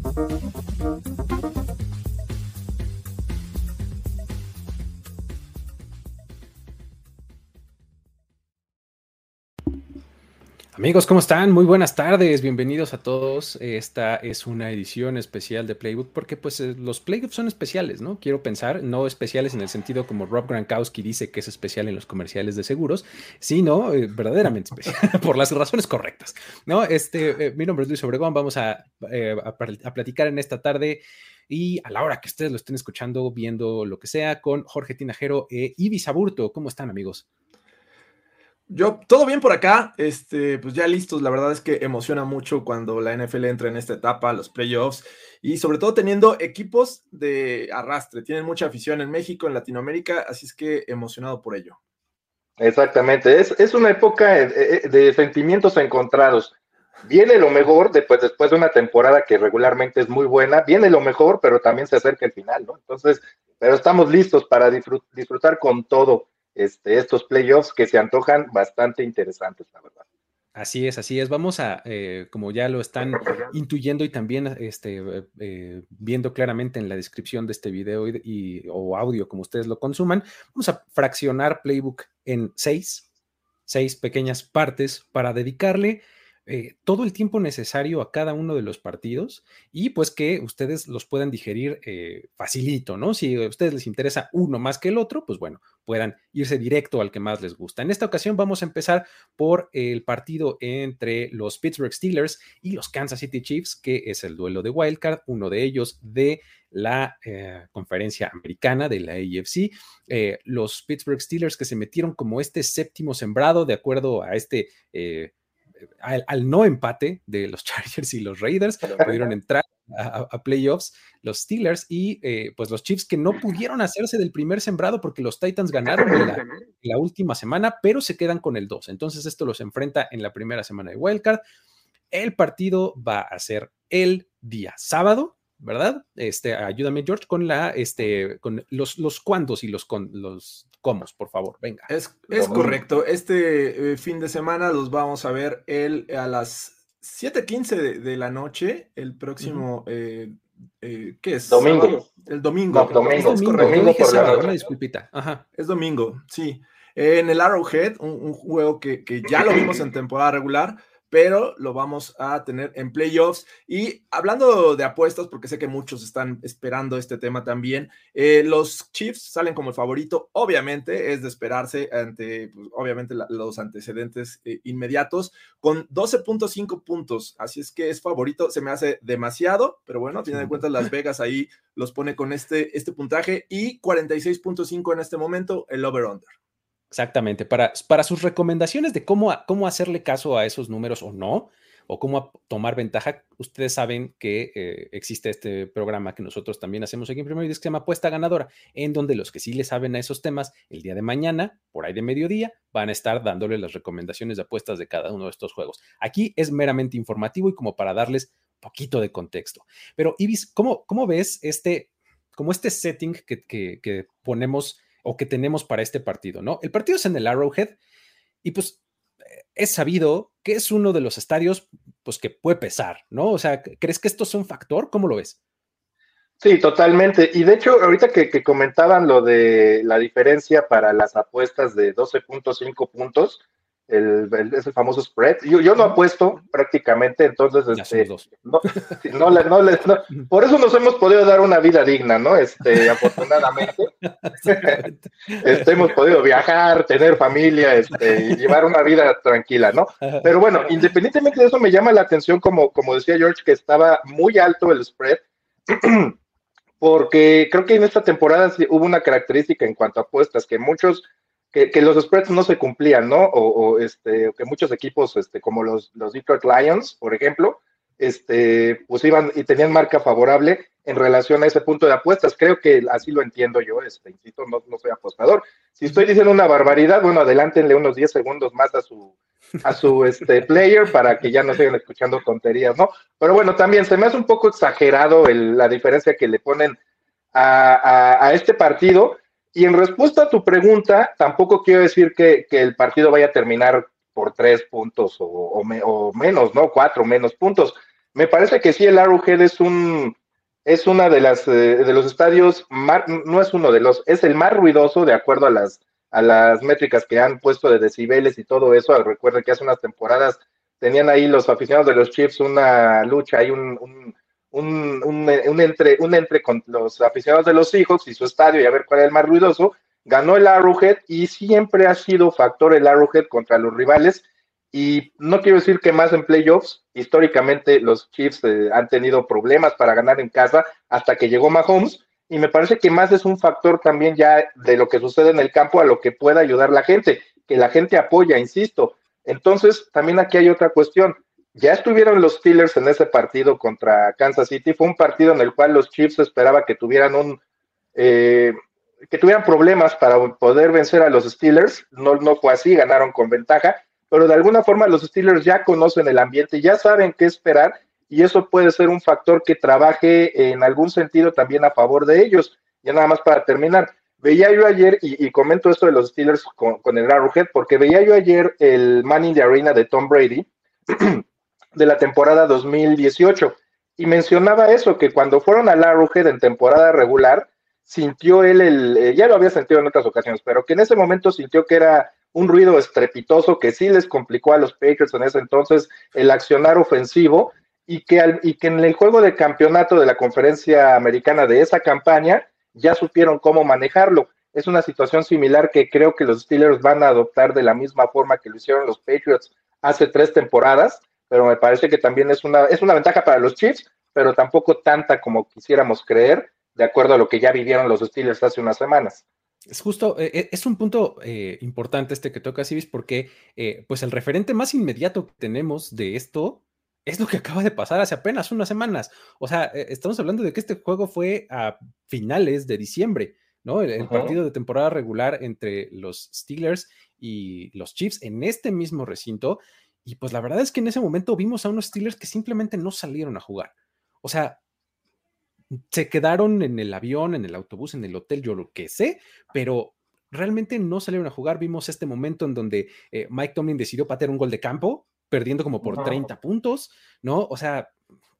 Thank you. Amigos, ¿cómo están? Muy buenas tardes, bienvenidos a todos. Esta es una edición especial de Playbook porque pues eh, los Playbooks son especiales, ¿no? Quiero pensar, no especiales en el sentido como Rob Gronkowski dice que es especial en los comerciales de seguros, sino eh, verdaderamente especial, por las razones correctas, ¿no? Este, eh, mi nombre es Luis Obregón, vamos a, a, a platicar en esta tarde y a la hora que ustedes lo estén escuchando, viendo lo que sea, con Jorge Tinajero e Ibis Aburto. ¿Cómo están, amigos? Yo, todo bien por acá, este, pues ya listos, la verdad es que emociona mucho cuando la NFL entra en esta etapa, los playoffs, y sobre todo teniendo equipos de arrastre, tienen mucha afición en México, en Latinoamérica, así es que emocionado por ello. Exactamente, es, es una época de, de, sentimientos encontrados. Viene lo mejor después, después de una temporada que regularmente es muy buena, viene lo mejor, pero también se acerca el final, ¿no? Entonces, pero estamos listos para disfrutar con todo este, estos playoffs que se antojan bastante interesantes, la verdad. Así es, así es. Vamos a, eh, como ya lo están intuyendo y también este, eh, viendo claramente en la descripción de este video y, o audio, como ustedes lo consuman, vamos a fraccionar Playbook en seis, seis pequeñas partes para dedicarle eh, todo el tiempo necesario a cada uno de los partidos y pues que ustedes los puedan digerir facilito, ¿no? Si a ustedes les interesa uno más que el otro, pues bueno, puedan irse directo al que más les gusta. En esta ocasión vamos a empezar por el partido entre los Pittsburgh Steelers y los Kansas City Chiefs, que es el duelo de Wildcard, uno de ellos de la eh, conferencia americana de la AFC. Eh, los Pittsburgh Steelers que se metieron como este séptimo sembrado de acuerdo a este eh, al, no empate de los Chargers y los Raiders, pudieron entrar a, playoffs los Steelers y eh, pues los Chiefs que no pudieron hacerse del primer sembrado porque los Titans ganaron la, la, última semana, pero se quedan con el 2. Entonces esto los enfrenta en la primera semana de Wildcard. El partido va a ser el día sábado, ¿verdad? Este, ayúdame, George, con la, este, con los, los cuándos y los, con, los comos, por favor, venga. Es, es correcto. Este eh, fin de semana los vamos a ver el, a las 7:15 de, de, la noche, el próximo, uh -huh. eh, eh, ¿qué es? Domingo. El domingo. No, domingo. Es correcto. Domingo por la. Una disculpita. Ajá. Es domingo, sí. En el Arrowhead, un, un juego que, que ya lo vimos en temporada regular, pero lo vamos a tener en playoffs. Y hablando de apuestas, porque sé que muchos están esperando este tema también, eh, los Chiefs salen como el favorito, obviamente es de esperarse ante, pues, obviamente, la, los antecedentes eh, inmediatos, con 12.5 puntos, así es que es favorito, se me hace demasiado, pero bueno, a final de cuentas Las Vegas ahí los pone con este, este puntaje y 46.5 en este momento el over-under. Exactamente, para, para sus recomendaciones de cómo, cómo hacerle caso a esos números o no, o cómo tomar ventaja, ustedes saben que eh, existe este programa que nosotros también hacemos aquí en Primero y que se llama Apuesta Ganadora, en donde los que sí le saben a esos temas, el día de mañana, por ahí de mediodía, van a estar dándole las recomendaciones de apuestas de cada uno de estos juegos. Aquí es meramente informativo y como para darles poquito de contexto. Pero, Ibis, ¿cómo, cómo ves este, como este setting que, que, que ponemos o que tenemos para este partido, ¿no? El partido es en el Arrowhead y pues es sabido que es uno de los estadios pues que puede pesar, ¿no? O sea, ¿crees que esto es un factor? ¿Cómo lo ves? Sí, totalmente. Y de hecho, ahorita que, que comentaban lo de la diferencia para las apuestas de 12.5 puntos, el, ese famoso spread. Yo, yo no apuesto prácticamente, entonces, este, no, no, no, por eso nos hemos podido dar una vida digna, ¿no? Este, afortunadamente, este, hemos podido viajar, tener familia, este, y llevar una vida tranquila, ¿no? Pero bueno, independientemente de eso, me llama la atención, como, como decía George, que estaba muy alto el spread, porque creo que en esta temporada hubo una característica en cuanto a apuestas, que muchos que, los spreads no se cumplían, ¿no? O, este, que muchos equipos, este, como los, los Detroit Lions, por ejemplo, este, pues iban y tenían marca favorable en relación a ese punto de apuestas. Creo que así lo entiendo yo, este, insisto, no, no soy apostador. Si estoy diciendo una barbaridad, bueno, adelántenle unos 10 segundos más a su, a su este, player para que ya no sigan escuchando tonterías, ¿no? Pero bueno, también se me hace un poco exagerado la diferencia que le ponen a, a este partido y en respuesta a tu pregunta, tampoco quiero decir que, el partido vaya a terminar por tres puntos o, menos, ¿no? Cuatro menos puntos. Me parece que sí, el Arrowhead es un es una de las eh, de los estadios no es uno de los, es el más ruidoso de acuerdo a las a las métricas que han puesto de decibeles y todo eso. Recuerden que hace unas temporadas tenían ahí los aficionados de los Chiefs una lucha, hay un un, un, entre, un entre con los aficionados de los Seahawks y su estadio y a ver cuál es el más ruidoso. Ganó el Arrowhead y siempre ha sido factor el Arrowhead contra los rivales. Y no quiero decir que más en playoffs, históricamente los Chiefs eh, han tenido problemas para ganar en casa hasta que llegó Mahomes. Y me parece que más es un factor también ya de lo que sucede en el campo a lo que pueda ayudar la gente, que la gente apoya, insisto. Entonces, también aquí hay otra cuestión ya estuvieron los Steelers en ese partido contra Kansas City. Fue un partido en el cual los Chiefs esperaba que tuvieran un eh, que tuvieran problemas para poder vencer a los Steelers. No, no fue así, ganaron con ventaja, pero de alguna forma los Steelers ya conocen el ambiente, ya saben qué esperar y eso puede ser un factor que trabaje en algún sentido también a favor de ellos. Ya nada más para terminar, veía yo ayer, y, comento esto de los Steelers con, con el Arrowhead, porque veía yo ayer el Man in the Arena de Tom Brady, de la temporada 2018. Y mencionaba eso, que cuando fueron al Arrowhead en temporada regular, sintió él el, eh, ya lo había sentido en otras ocasiones, pero que en ese momento sintió que era un ruido estrepitoso que sí les complicó a los Patriots en ese entonces el accionar ofensivo y que, y que en el juego de campeonato de la conferencia americana de esa campaña ya supieron cómo manejarlo. Es una situación similar que creo que los Steelers van a adoptar de la misma forma que lo hicieron los Patriots hace tres temporadas, pero me parece que también es una, es una ventaja para los Chiefs, pero tampoco tanta como quisiéramos creer, de acuerdo a lo que ya vivieron los Steelers hace unas semanas. Es justo, eh, eh, es un punto eh, importante este que toca Civis, porque pues el referente más inmediato que tenemos de esto es lo que acaba de pasar hace apenas unas semanas. O sea, estamos hablando de que este juego fue a finales de diciembre, ¿no? El, partido de temporada regular entre los Steelers y los Chiefs en este mismo recinto. Y pues la verdad es que en ese momento vimos a unos Steelers que simplemente no salieron a jugar. O sea, se quedaron en el avión, en el autobús, en el hotel, yo lo que sé, pero realmente no salieron a jugar. Vimos este momento en donde eh, Mike Tomlin decidió patear un gol de campo, perdiendo como por 30 puntos, ¿no? O sea,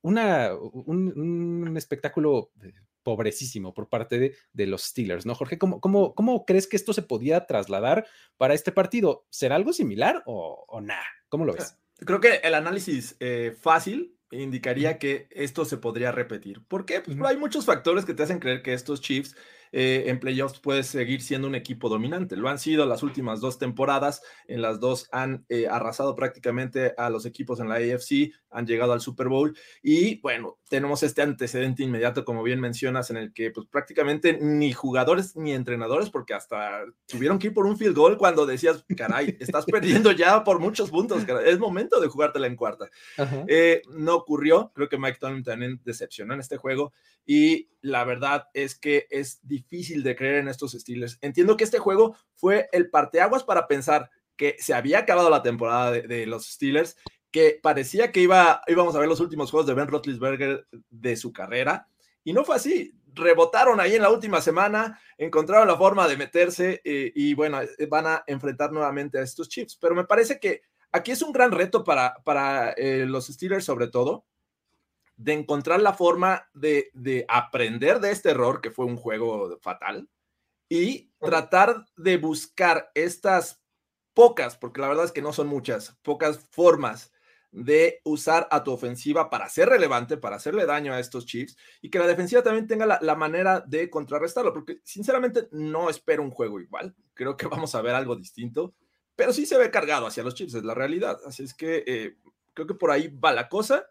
una, un, espectáculo eh, pobrecísimo por parte de, los Steelers, ¿no, Jorge? ¿Cómo, cómo, cómo crees que esto se podía trasladar para este partido? ¿Será algo similar o, o nada? ¿Cómo lo ves? Creo que el análisis eh, fácil indicaría que esto se podría repetir. ¿Por qué? Pues hay muchos factores que te hacen creer que estos Chiefs eh, en playoffs puede seguir siendo un equipo dominante. Lo han sido las últimas dos temporadas, en las dos han eh, arrasado prácticamente a los equipos en la AFC, han llegado al Super Bowl y bueno, tenemos este antecedente inmediato, como bien mencionas, en el que pues prácticamente ni jugadores ni entrenadores, porque hasta tuvieron que ir por un field goal cuando decías, caray, estás perdiendo ya por muchos puntos, es momento de jugártela en cuarta. Eh, no ocurrió, creo que Mike Tomlin también decepcionó en este juego y la verdad es que es difícil de creer en estos Steelers. Entiendo que este juego fue el parteaguas para pensar que se había acabado la temporada de, los Steelers, que parecía que iba, íbamos a ver los últimos juegos de Ben Roethlisberger de su carrera, y no fue así. Rebotaron ahí en la última semana, encontraron la forma de meterse eh, y bueno, eh, van a enfrentar nuevamente a estos Chiefs. Pero me parece que aquí es un gran reto para, para eh, los Steelers sobre todo, de encontrar la forma de, aprender de este error, que fue un juego fatal, y tratar de buscar estas pocas, porque la verdad es que no son muchas, pocas formas de usar a tu ofensiva para ser relevante, para hacerle daño a estos Chiefs y que la defensiva también tenga la, manera de contrarrestarlo, porque sinceramente no espero un juego igual, creo que vamos a ver algo distinto, pero sí se ve cargado hacia los Chiefs, es la realidad, así es que eh, creo que por ahí va la cosa,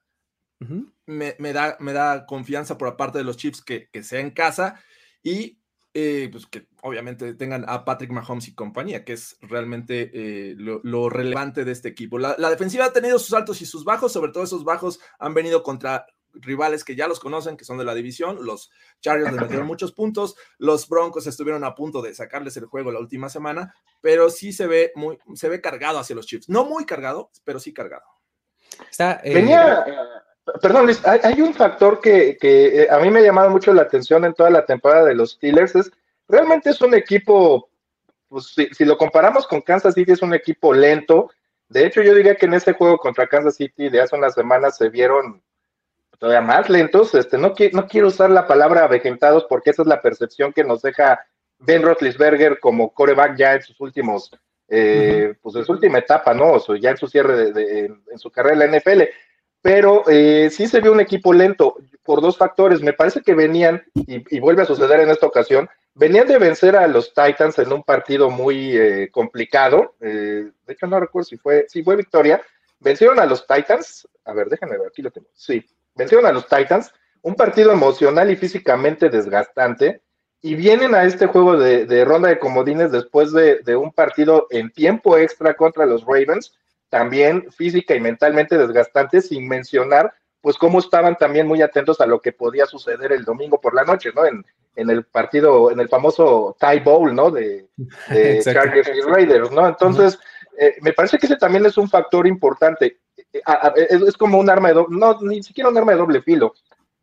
me, da, me da confianza por parte de los Chiefs que, que sea en casa y eh, pues que obviamente tengan a Patrick Mahomes y compañía, que es realmente eh, lo, relevante de este equipo. La, defensiva ha tenido sus altos y sus bajos, sobre todo esos bajos han venido contra rivales que ya los conocen, que son de la división. Los Chargers le metieron muchos puntos, los Broncos estuvieron a punto de sacarles el juego la última semana, pero sí se ve muy, se ve cargado hacia los Chiefs. No muy cargado, pero sí cargado. Está, eh, Venía, Perdón, Luis, hay, un factor que, eh, a mí me ha llamado mucho la atención en toda la temporada de los Steelers. Es, realmente es un equipo, pues si, lo comparamos con Kansas City, es un equipo lento. De hecho, yo diría que en ese juego contra Kansas City de hace unas semanas se vieron todavía más lentos. Este, no, no quiero usar la palabra avejentados porque esa es la percepción que nos deja Ben Roethlisberger como coreback ya en sus últimos, eh, pues en su última etapa, ¿no? O ya en su cierre de, en su carrera en la NFL pero eh, sí se vio un equipo lento por dos factores. Me parece que venían, y, vuelve a suceder en esta ocasión, venían de vencer a los Titans en un partido muy eh, complicado. Eh, de hecho, no recuerdo si fue, si fue victoria. Vencieron a los Titans. A ver, déjenme ver, aquí lo tengo. Sí, vencieron a los Titans. Un partido emocional y físicamente desgastante. Y vienen a este juego de, ronda de comodines después de, de un partido en tiempo extra contra los Ravens también física y mentalmente desgastantes, sin mencionar pues cómo estaban también muy atentos a lo que podía suceder el domingo por la noche, ¿no? En, en el partido, en el famoso tie bowl, ¿no? De, Chargers y Raiders, ¿no? Entonces, eh, me parece que ese también es un factor importante. Eh, es, como un arma de doble, no, ni siquiera un arma de doble filo.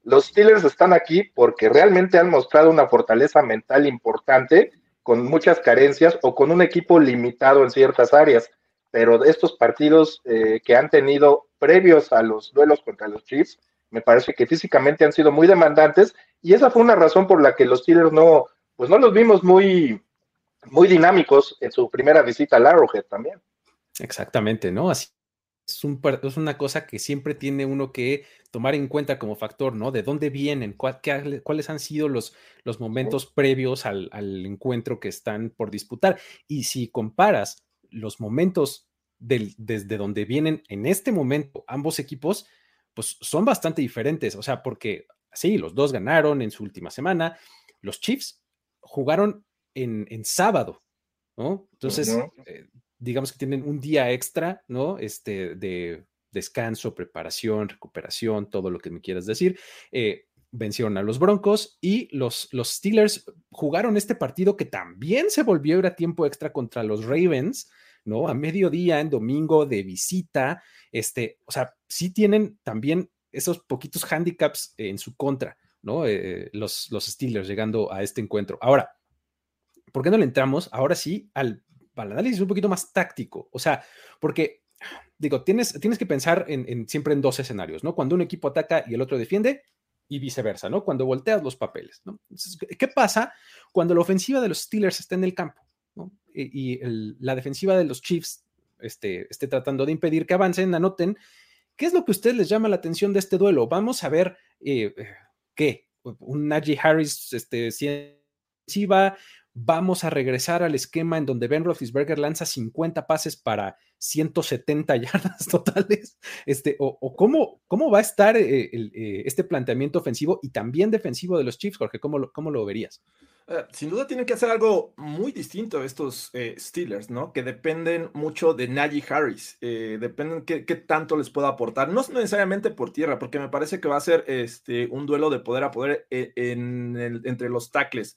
Los Steelers están aquí porque realmente han mostrado una fortaleza mental importante, con muchas carencias o con un equipo limitado en ciertas áreas pero estos partidos eh, que han tenido previos a los duelos contra los Chiefs, me parece que físicamente han sido muy demandantes y esa fue una razón por la que los Steelers no, pues no los vimos muy, muy dinámicos en su primera visita al Arrowhead también. Exactamente, ¿no? Así es, un, es una cosa que siempre tiene uno que tomar en cuenta como factor, ¿no? De dónde vienen, cuáles han sido los, los momentos previos al, al encuentro que están por disputar. Y si comparas los momentos desde donde vienen en este momento ambos equipos, pues son bastante diferentes. O sea, porque sí, los dos ganaron en su última semana. Los Chiefs jugaron en, sábado, ¿no? Entonces, eh, digamos que tienen un día extra, ¿no? Este, de descanso, preparación, recuperación, todo lo que me quieras decir. Eh, vencieron a los Broncos y los, los Steelers jugaron este partido que también se volvió a tiempo extra contra los Ravens. ¿no? A mediodía, en domingo, de visita, este, o sea, sí tienen también esos poquitos handicaps en su contra, ¿no? Eh, los, los Steelers llegando a este encuentro. Ahora, ¿por qué no le entramos ahora sí al, análisis un poquito más táctico? O sea, porque, digo, tienes, tienes que pensar en, siempre en dos escenarios, ¿no? Cuando un equipo ataca y el otro defiende, y viceversa, ¿no? Cuando volteas los papeles, ¿no? ¿qué pasa cuando la ofensiva de los Steelers está en el campo? y la defensiva de los Chiefs este, esté tratando de impedir que avancen, anoten. ¿Qué es lo que a ustedes les llama la atención de este duelo? Vamos a ver eh, qué, un Najee Harris este, vamos a regresar al esquema en donde Ben Roethlisberger lanza 50 pases para 170 yardas totales, este, o, cómo, cómo va a estar eh, eh, este planteamiento ofensivo y también defensivo de los Chiefs, Jorge, ¿cómo cómo lo verías? Eh, sin duda tienen que hacer algo muy distinto estos Steelers, ¿no? Que dependen mucho de Najee Harris, dependen qué, tanto les pueda aportar, no necesariamente por tierra, porque me parece que va a ser este, un duelo de poder a poder en, entre los tackles.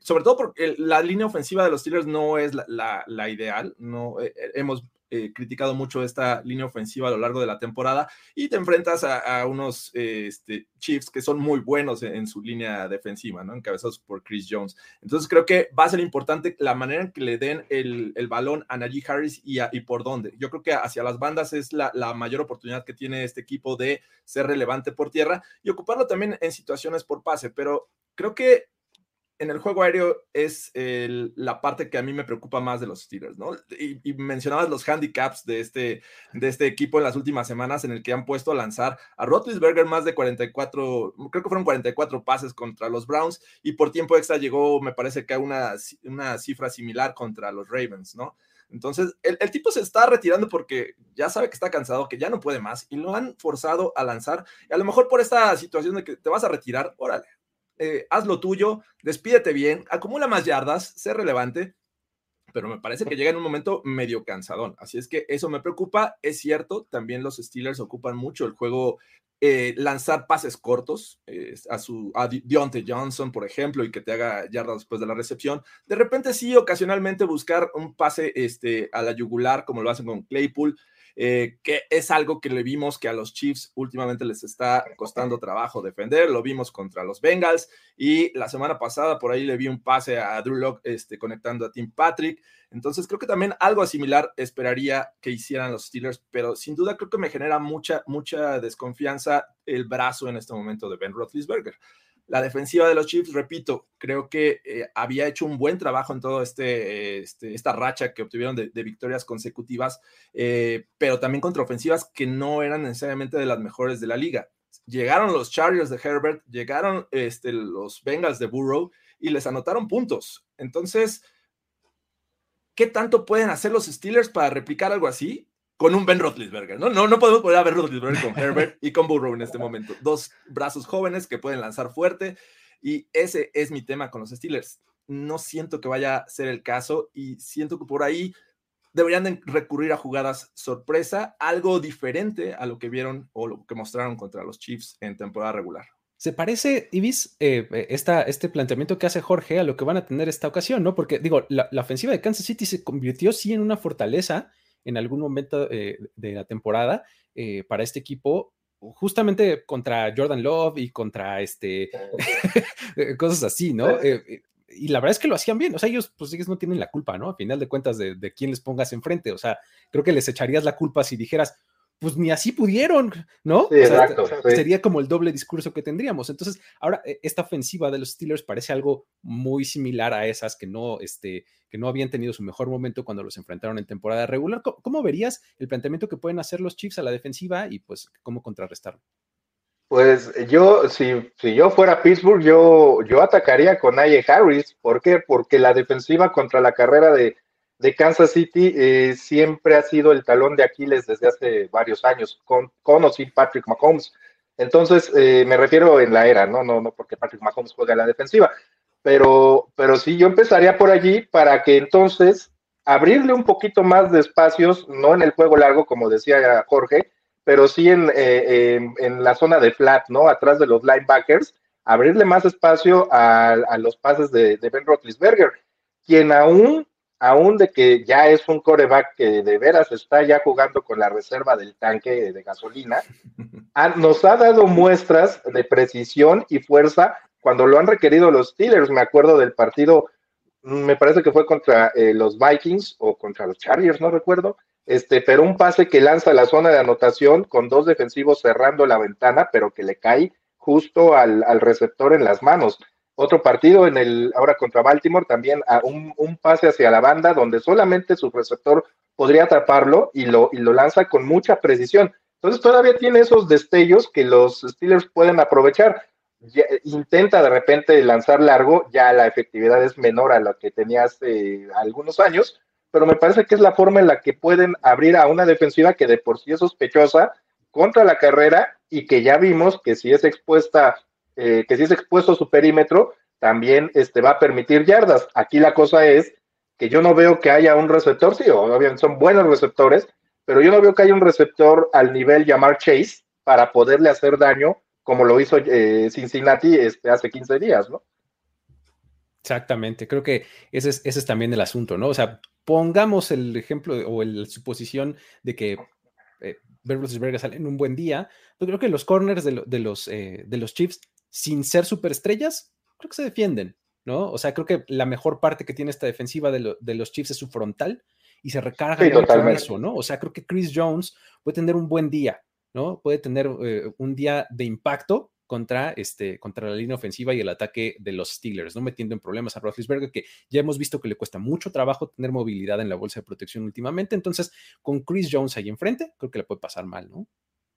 Sobre todo porque la línea ofensiva de los Steelers no es la, la, ideal, no hemos eh, criticado mucho esta línea ofensiva a lo largo de la temporada y te enfrentas a, unos eh, este, Chiefs que son muy buenos en, su línea defensiva, ¿no? Encabezados por Chris Jones. Entonces creo que va a ser importante la manera en que le den el, balón a Najee Harris y, y, por dónde. Yo creo que hacia las bandas es la, la mayor oportunidad que tiene este equipo de ser relevante por tierra y ocuparlo también en situaciones por pase, pero creo que en el juego aéreo es la parte que a mí me preocupa más de los Steelers, ¿no? Y, mencionabas los handicaps de este, de este equipo en las últimas semanas en el que han puesto a lanzar a Rotlisberger más de 44, creo que fueron 44 pases contra los Browns y por tiempo extra llegó, me parece que a una, una cifra similar contra los Ravens, ¿no? Entonces, el, el, tipo se está retirando porque ya sabe que está cansado, que ya no puede más y lo han forzado a lanzar. Y a lo mejor por esta situación de que te vas a retirar, órale, eh, haz lo tuyo, despídete bien, acumula más yardas, sé relevante, pero me parece que llega en un momento medio cansadón. Así es que eso me preocupa. Es cierto, también los Steelers ocupan mucho el juego, eh, lanzar pases cortos eh, a su a Deontay Johnson, por ejemplo, y que te haga yardas después de la recepción. De repente sí, ocasionalmente buscar un pase este, a la yugular, como lo hacen con Claypool. Eh, que es algo que le vimos que a los Chiefs últimamente les está costando trabajo defender, lo vimos contra los Bengals y la semana pasada por ahí le vi un pase a Drew Locke este, conectando a Tim Patrick, entonces creo que también algo similar esperaría que hicieran los Steelers, pero sin duda creo que me genera mucha, mucha desconfianza el brazo en este momento de Ben Roethlisberger. La defensiva de los Chiefs, repito, creo que eh, había hecho un buen trabajo en todo este, este esta racha que obtuvieron de, victorias consecutivas, eh, pero también contra ofensivas que no eran necesariamente de las mejores de la liga. Llegaron los Chargers de Herbert, llegaron este, los Bengals de Burrow y les anotaron puntos. Entonces, ¿qué tanto pueden hacer los Steelers para replicar algo así? con un Ben Roethlisberger, ¿no? No, podemos poner a Ben Roethlisberger con Herbert y con Burrow en este momento. Dos brazos jóvenes que pueden lanzar fuerte y ese es mi tema con los Steelers. No siento que vaya a ser el caso y siento que por ahí deberían recurrir a jugadas sorpresa, algo diferente a lo que vieron o lo que mostraron contra los Chiefs en temporada regular. Se parece, Ibis, eh, eh este planteamiento que hace Jorge a lo que van a tener esta ocasión, ¿no? Porque digo, la, la ofensiva de Kansas City se convirtió sí en una fortaleza, en algún momento eh, de la temporada eh, para este equipo, justamente contra Jordan Love y contra este cosas así, ¿no? Y la verdad es que lo hacían bien, o sea, ellos pues ellos no tienen la culpa, ¿no? A final de cuentas de, de quién les pongas enfrente, o sea, creo que les echarías la culpa si dijeras, pues ni así pudieron, ¿no? Sería como el doble discurso que tendríamos. Entonces, ahora e, esta ofensiva de los Steelers parece algo muy similar a esas que no, este, que no habían tenido su mejor momento cuando los enfrentaron en temporada regular. ¿Cómo, verías el planteamiento que pueden hacer los Chiefs a la defensiva y pues cómo contrarrestarlo? Pues yo, si, si yo fuera Pittsburgh, yo, yo atacaría con Aye Harris. ¿Por qué? Porque la defensiva contra la carrera de, de Kansas City eh, siempre ha sido el talón de Aquiles desde hace varios años, con, con o sin Patrick Mahomes. Entonces, eh, me refiero en la era, ¿no? No, no porque Patrick Mahomes juega la defensiva, pero, pero sí, yo empezaría por allí para que entonces abrirle un poquito más de espacios, no en el juego largo, como decía Jorge, pero sí en, eh, en, la zona de flat, ¿no? Atrás de los linebackers, abrirle más espacio a, a los pases de, de Ben Roethlisberger, quien aún aún de que ya es un coreback que de veras está ya jugando con la reserva del tanque de gasolina, nos ha dado muestras de precisión y fuerza cuando lo han requerido los Steelers. Me acuerdo del partido, me parece que fue contra eh, los Vikings o contra los Chargers, no recuerdo. Este, pero un pase que lanza la zona de anotación con dos defensivos cerrando la ventana, pero que le cae justo al, al receptor en las manos otro partido en el ahora contra Baltimore, también a un, pase hacia la banda donde solamente su receptor podría atraparlo y lo, y lo lanza con mucha precisión. Entonces todavía tiene esos destellos que los Steelers pueden aprovechar. intenta de repente lanzar largo, ya la efectividad es menor a la que tenía hace algunos años, pero me parece que es la forma en la que pueden abrir a una defensiva que de por sí es sospechosa contra la carrera y que ya vimos que si es expuesta eh, que si es expuesto a su perímetro, también este, va a permitir yardas. Aquí la cosa es que yo no veo que haya un receptor, sí, obviamente son buenos receptores, pero yo no veo que haya un receptor al nivel llamar Chase para poderle hacer daño como lo hizo eh, Cincinnati este, hace 15 días, ¿no? Exactamente, creo que ese es, ese es también el asunto, ¿no? O sea, pongamos el ejemplo o la suposición de que eh, sale en un buen día, yo creo que los corners de, los, eh, de los Chiefs sin ser superestrellas, creo que se defienden, ¿no? O sea, creo que la mejor parte que tiene esta defensiva de, los Chiefs es su frontal y se recarga en eso, ¿no? O sea, creo que Chris Jones puede tener un buen día, ¿no? Puede tener eh, un día de impacto contra, este, contra la línea ofensiva y el ataque de los Steelers, no metiendo en problemas a Roethlisberger, que ya hemos visto que le cuesta mucho trabajo tener movilidad en la bolsa de protección últimamente. Entonces, con Chris Jones ahí enfrente, creo que le puede pasar mal, ¿no?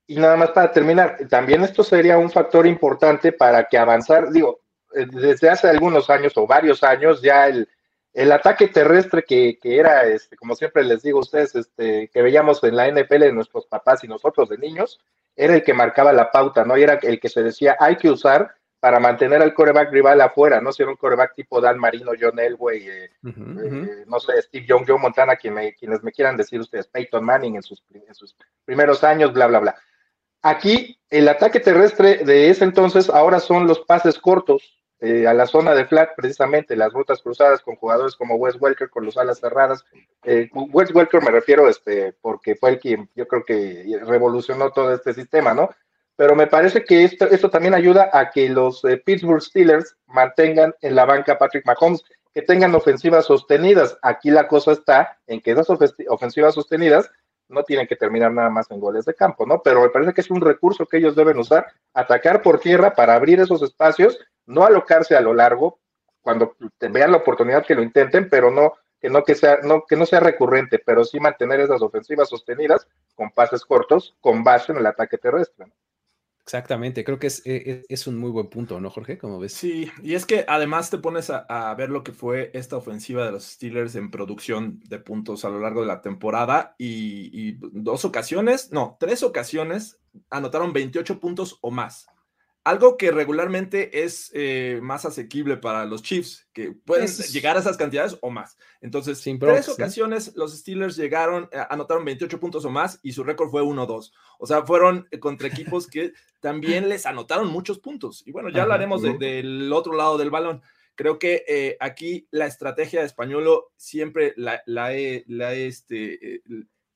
Y nada más para terminar, también esto sería un factor importante para que avanzar, digo, eh, desde hace algunos años o varios años ya el, el ataque terrestre que, que, era, este, como siempre les digo a ustedes, este, que veíamos en la NFL de nuestros papás y nosotros de niños, era el que marcaba la pauta, ¿no? Y era el que se decía, hay que usar para mantener al coreback rival afuera, ¿no? Si era un coreback tipo Dan Marino, John Elway, eh, eh, no sé, Steve Young, Joe Montana, quien me, quienes me quieran decir ustedes, Peyton Manning en sus, en sus primeros años, bla, bla, bla. Aquí, el ataque terrestre de ese entonces ahora son los pases cortos, eh, a la zona de flat, precisamente las rutas cruzadas con jugadores como Wes Welker con los alas cerradas. Eh, Wes Welker me refiero este, porque fue el quien yo creo que revolucionó todo este sistema, ¿no? Pero me parece que esto, esto también ayuda a que los eh, Pittsburgh Steelers mantengan en la banca Patrick Mahomes, que tengan ofensivas sostenidas. Aquí la cosa está en que esas ofensivas sostenidas no tienen que terminar nada más en goles de campo, ¿no? Pero me parece que es un recurso que ellos deben usar, atacar por tierra para abrir esos espacios no alocarse a lo largo, cuando vean la oportunidad que lo intenten, pero no que no que sea no que no sea recurrente, pero sí mantener esas ofensivas sostenidas con pases cortos con base en el ataque terrestre. Exactamente, creo que es, e, es, un muy buen punto, ¿no, Jorge? Como ves. Sí, y es que además te pones a, ver lo que fue esta ofensiva de los Steelers en producción de puntos a lo largo de la temporada y, y dos ocasiones, no, tres ocasiones anotaron 28 puntos o más algo que regularmente es eh, más asequible para los Chiefs, que pueden llegar a esas cantidades o más. Entonces, en tres ocasiones los Steelers llegaron, eh, anotaron 28 puntos o más y su récord fue 1-2. O sea, fueron eh, contra equipos que también les anotaron muchos puntos. Y bueno, ya hablaremos del otro lado del balón. Creo que aquí la estrategia de Españolo siempre la, la he, este,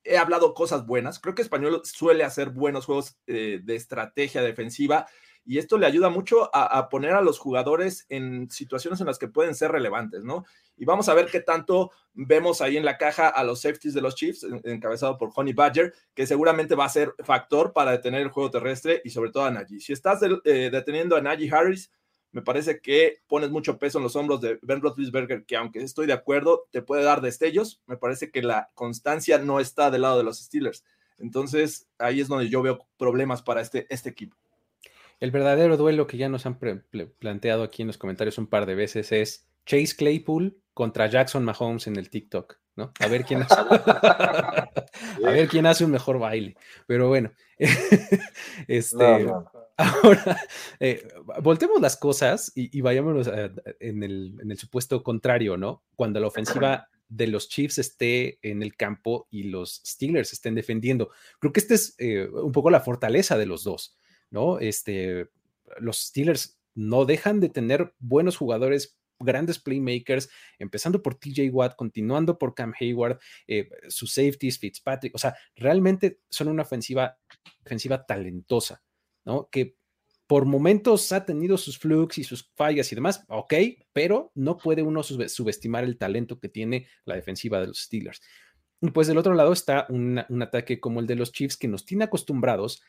he hablado cosas buenas. Creo que Españolo suele hacer buenos juegos de estrategia defensiva y esto le ayuda mucho a, poner a los jugadores en situaciones en las que pueden ser relevantes, ¿no? Y vamos a ver qué tanto vemos ahí en la caja a los safeties de los Chiefs, encabezado por Honey Badger, que seguramente va a ser factor para detener el juego terrestre y sobre todo a Najee. Si estás eh, deteniendo a Najee Harris, me parece que pones mucho peso en los hombros de Ben Roethlisberger, que aunque estoy de acuerdo, te puede dar destellos. Me parece que la constancia no está del lado de los Steelers. Entonces, ahí es donde yo veo problemas para este, este equipo. El verdadero duelo que ya nos han planteado aquí en los comentarios un par de veces es Chase Claypool contra Jackson Mahomes en el TikTok, ¿no? A ver quién hace, a ver quién hace un mejor baile. Pero bueno, este, ahora eh, voltemos las cosas y, vayámonos en, el, supuesto contrario, ¿no? Cuando la ofensiva de los Chiefs esté en el campo y los Steelers estén defendiendo. Creo que esta es eh, un poco la fortaleza de los dos. ¿No? Este, los Steelers no dejan de tener buenos jugadores, grandes playmakers, empezando por TJ Watt, continuando por Cam Hayward, eh, sus safeties, Fitzpatrick, o sea, realmente son una ofensiva, ofensiva talentosa, ¿no? Que por momentos ha tenido sus flux y sus fallas y demás, ok, pero no puede uno subestimar el talento que tiene la defensiva de los Steelers. Y pues del otro lado está un ataque como el de los Chiefs que nos tiene acostumbrados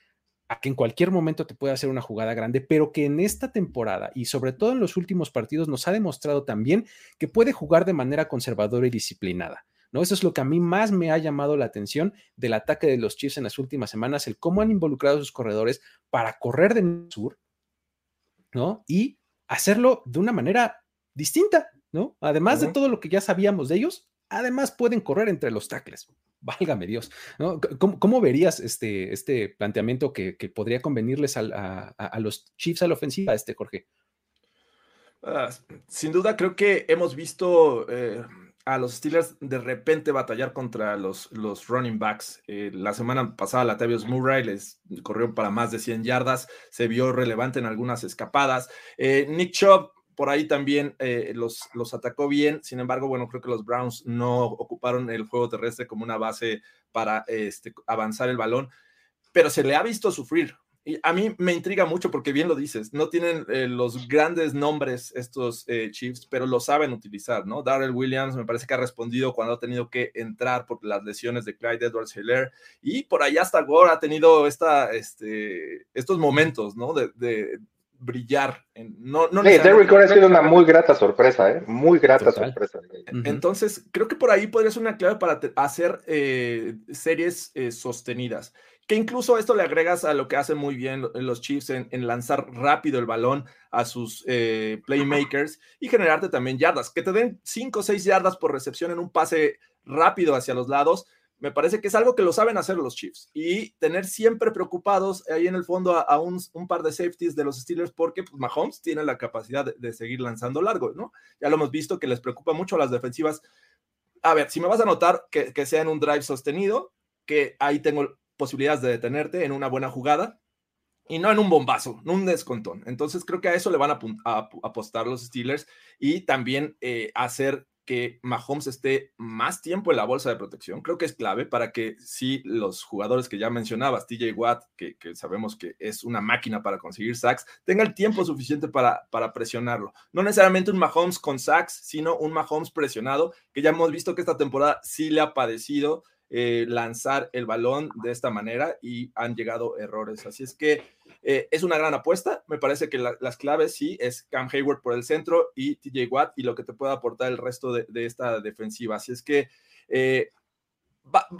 a que en cualquier momento te puede hacer una jugada grande, pero que en esta temporada y sobre todo en los últimos partidos nos ha demostrado también que puede jugar de manera conservadora y disciplinada. ¿no? Eso es lo que a mí más me ha llamado la atención del ataque de los Chiefs en las últimas semanas, el cómo han involucrado a sus corredores para correr de sur, ¿no? Y hacerlo de una manera distinta, ¿no? Además de todo lo que ya sabíamos de ellos, además pueden correr entre los tackles válgame Dios, ¿Cómo, verías este, este planteamiento que, podría convenirles a, los Chiefs a la ofensiva, este Jorge? Ah, sin duda, creo que hemos visto eh, a los Steelers de repente batallar contra los, los running backs. Eh, la semana pasada, Latavius Murray les corrió para más de 100 yardas, se vio relevante en algunas escapadas. Eh, Nick Chubb por ahí también eh, los, los atacó bien. Sin embargo, bueno, creo que los Browns no ocuparon el juego terrestre como una base para este, avanzar el balón, pero se le ha visto sufrir. Y a mí me intriga mucho porque bien lo dices, no tienen eh, los grandes nombres estos eh, Chiefs, pero lo saben utilizar, ¿no? Darrell Williams me parece que ha respondido cuando ha tenido que entrar por las lesiones de Clyde Edwards Hiller y por allá hasta Gore ha tenido esta, este, estos momentos, ¿no? Brillar. no, no sí, Derrick ha sido una muy grata sorpresa, ¿eh? muy grata sorpresa. Entonces, creo que por ahí podría ser una clave para hacer eh, series eh, sostenidas. Que incluso esto le agregas a lo que hacen muy bien los Chiefs en, lanzar rápido el balón a sus eh, playmakers y generarte también yardas. Que te den 5 o 6 yardas por recepción en un pase rápido hacia los lados me parece que es algo que lo saben hacer los Chiefs y tener siempre preocupados ahí en el fondo a, un, par de safeties de los Steelers porque pues, Mahomes tiene la capacidad de, seguir lanzando largo, ¿no? Ya lo hemos visto que les preocupa mucho a las defensivas. A ver, si me vas a notar que, sea en un drive sostenido, que ahí tengo posibilidades de detenerte en una buena jugada y no en un bombazo, no un descontón. Entonces creo que a eso le van a, apostar los Steelers y también eh, hacer que Mahomes esté más tiempo en la bolsa de protección. Creo que es clave para que si los jugadores que ya mencionabas, TJ Watt, que, sabemos que es una máquina para conseguir sacks, tenga el tiempo suficiente para, para presionarlo. No necesariamente un Mahomes con sacks, sino un Mahomes presionado, que ya hemos visto que esta temporada sí le ha padecido eh, lanzar el balón de esta manera y han llegado errores. Así es que eh, es una gran apuesta. Me parece que las claves sí es Cam Hayward por el centro y TJ Watt y lo que te puede aportar el resto de, esta defensiva. Así es que eh,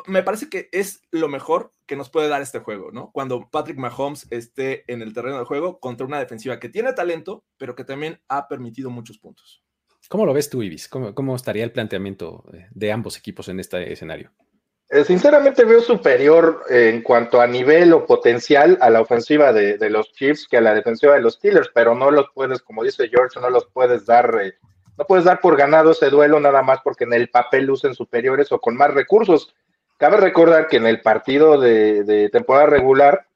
me parece que es lo mejor que nos puede dar este juego, ¿no? Cuando Patrick Mahomes esté en el terreno de juego contra una defensiva que tiene talento, pero que también ha permitido muchos puntos. ¿Cómo lo ves tú, Ibis? cómo estaría el planteamiento de ambos equipos en este escenario? Eh, sinceramente veo superior en cuanto a nivel o potencial a la ofensiva de, los Chiefs que a la defensiva de los Steelers, pero no los puedes, como dice George, no los puedes dar, eh, no puedes dar por ganado ese duelo nada más porque en el papel lucen superiores o con más recursos. Cabe recordar que en el partido de, temporada regular,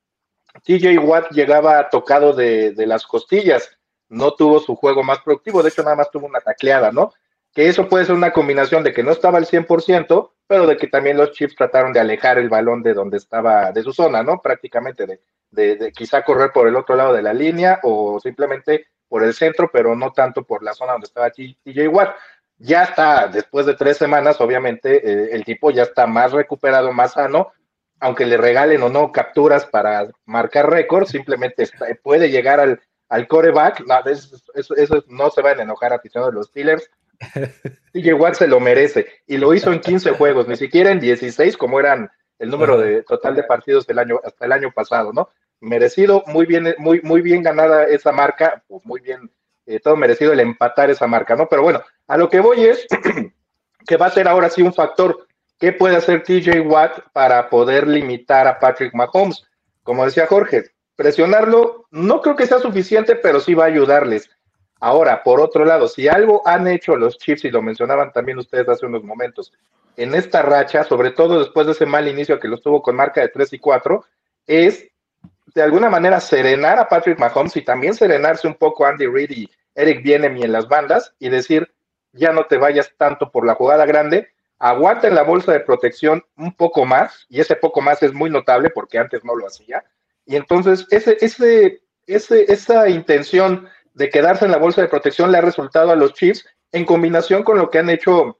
TJ Watt llegaba tocado de, de las costillas, no tuvo su juego más productivo, de hecho nada más tuvo una tacleada, ¿no? Que eso puede ser una combinación de que no estaba al 100%, pero de que también los Chiefs trataron de alejar el balón de donde estaba, de su zona, ¿no? Prácticamente de, de, quizá correr por el otro lado de la línea o simplemente por el centro, pero no tanto por la zona donde estaba TJ Watt. Ya está, después de tres semanas, obviamente, eh, el tipo ya está más recuperado, más sano, aunque le regalen o no capturas para marcar récord, simplemente puede llegar al, al coreback. No, eso, no se van a enojar aficionados de los Steelers TJ Watt se lo merece y lo hizo en 15 juegos, ni siquiera en 16 como eran el número de total de partidos del año hasta el año pasado, ¿no? Merecido, muy bien, muy, muy bien ganada esa marca, pues muy bien, eh, todo merecido el empatar esa marca, ¿no? Pero bueno, a lo que voy es que va a ser ahora sí un factor. ¿Qué puede hacer TJ Watt para poder limitar a Patrick Mahomes? Como decía Jorge, presionarlo no creo que sea suficiente, pero sí va a ayudarles. Ahora, por otro lado, si algo han hecho los Chiefs, y lo mencionaban también ustedes hace unos momentos, en esta racha, sobre todo después de ese mal inicio que los tuvo con marca de 3 y 4, es de alguna manera serenar a Patrick Mahomes y también serenarse un poco Andy Reid y Eric Bienemi en las bandas y decir, ya no te vayas tanto por la jugada grande, aguanta en la bolsa de protección un poco más, y ese poco más es muy notable porque antes no lo hacía, y entonces ese, ese, ese, esa intención de quedarse en la bolsa de protección le ha resultado a los Chiefs en combinación con lo que han hecho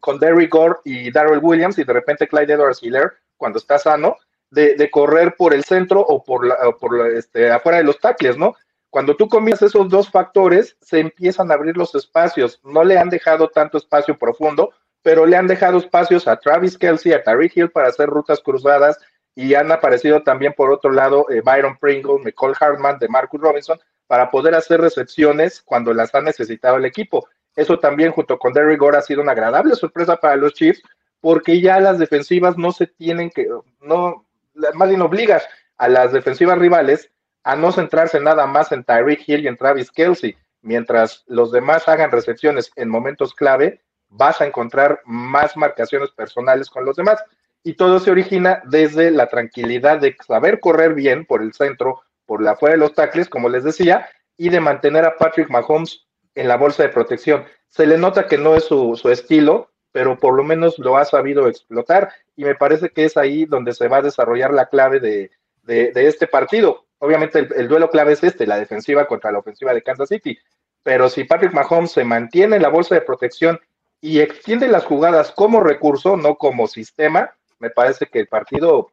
con Derrick Gore y Darrell Williams y de repente Clyde Edwards Hiller cuando está sano, de, correr por el centro o por, la, por este, afuera de los tackles, ¿no? Cuando tú combinas esos dos factores, se empiezan a abrir los espacios. No le han dejado tanto espacio profundo, pero le han dejado espacios a Travis Kelsey, a Tariq Hill para hacer rutas cruzadas y han aparecido también por otro lado eh, Byron Pringle, Nicole Hartman, de Marcus Robinson, para poder hacer recepciones cuando las ha necesitado el equipo. Eso también junto con Derrick Gore ha sido una agradable sorpresa para los Chiefs porque ya las defensivas no se tienen que, no, más bien obligas a las defensivas rivales a no centrarse nada más en Tyreek Hill y en Travis Kelsey. Mientras los demás hagan recepciones en momentos clave, vas a encontrar más marcaciones personales con los demás. Y todo se origina desde la tranquilidad de saber correr bien por el centro por la fuera de los tackles, como les decía, y de mantener a Patrick Mahomes en la bolsa de protección. Se le nota que no es su, estilo, pero por lo menos lo ha sabido explotar y me parece que es ahí donde se va a desarrollar la clave de, este partido. Obviamente el, duelo clave es este, la defensiva contra la ofensiva de Kansas City, pero si Patrick Mahomes se mantiene en la bolsa de protección y extiende las jugadas como recurso, no como sistema, me parece que el partido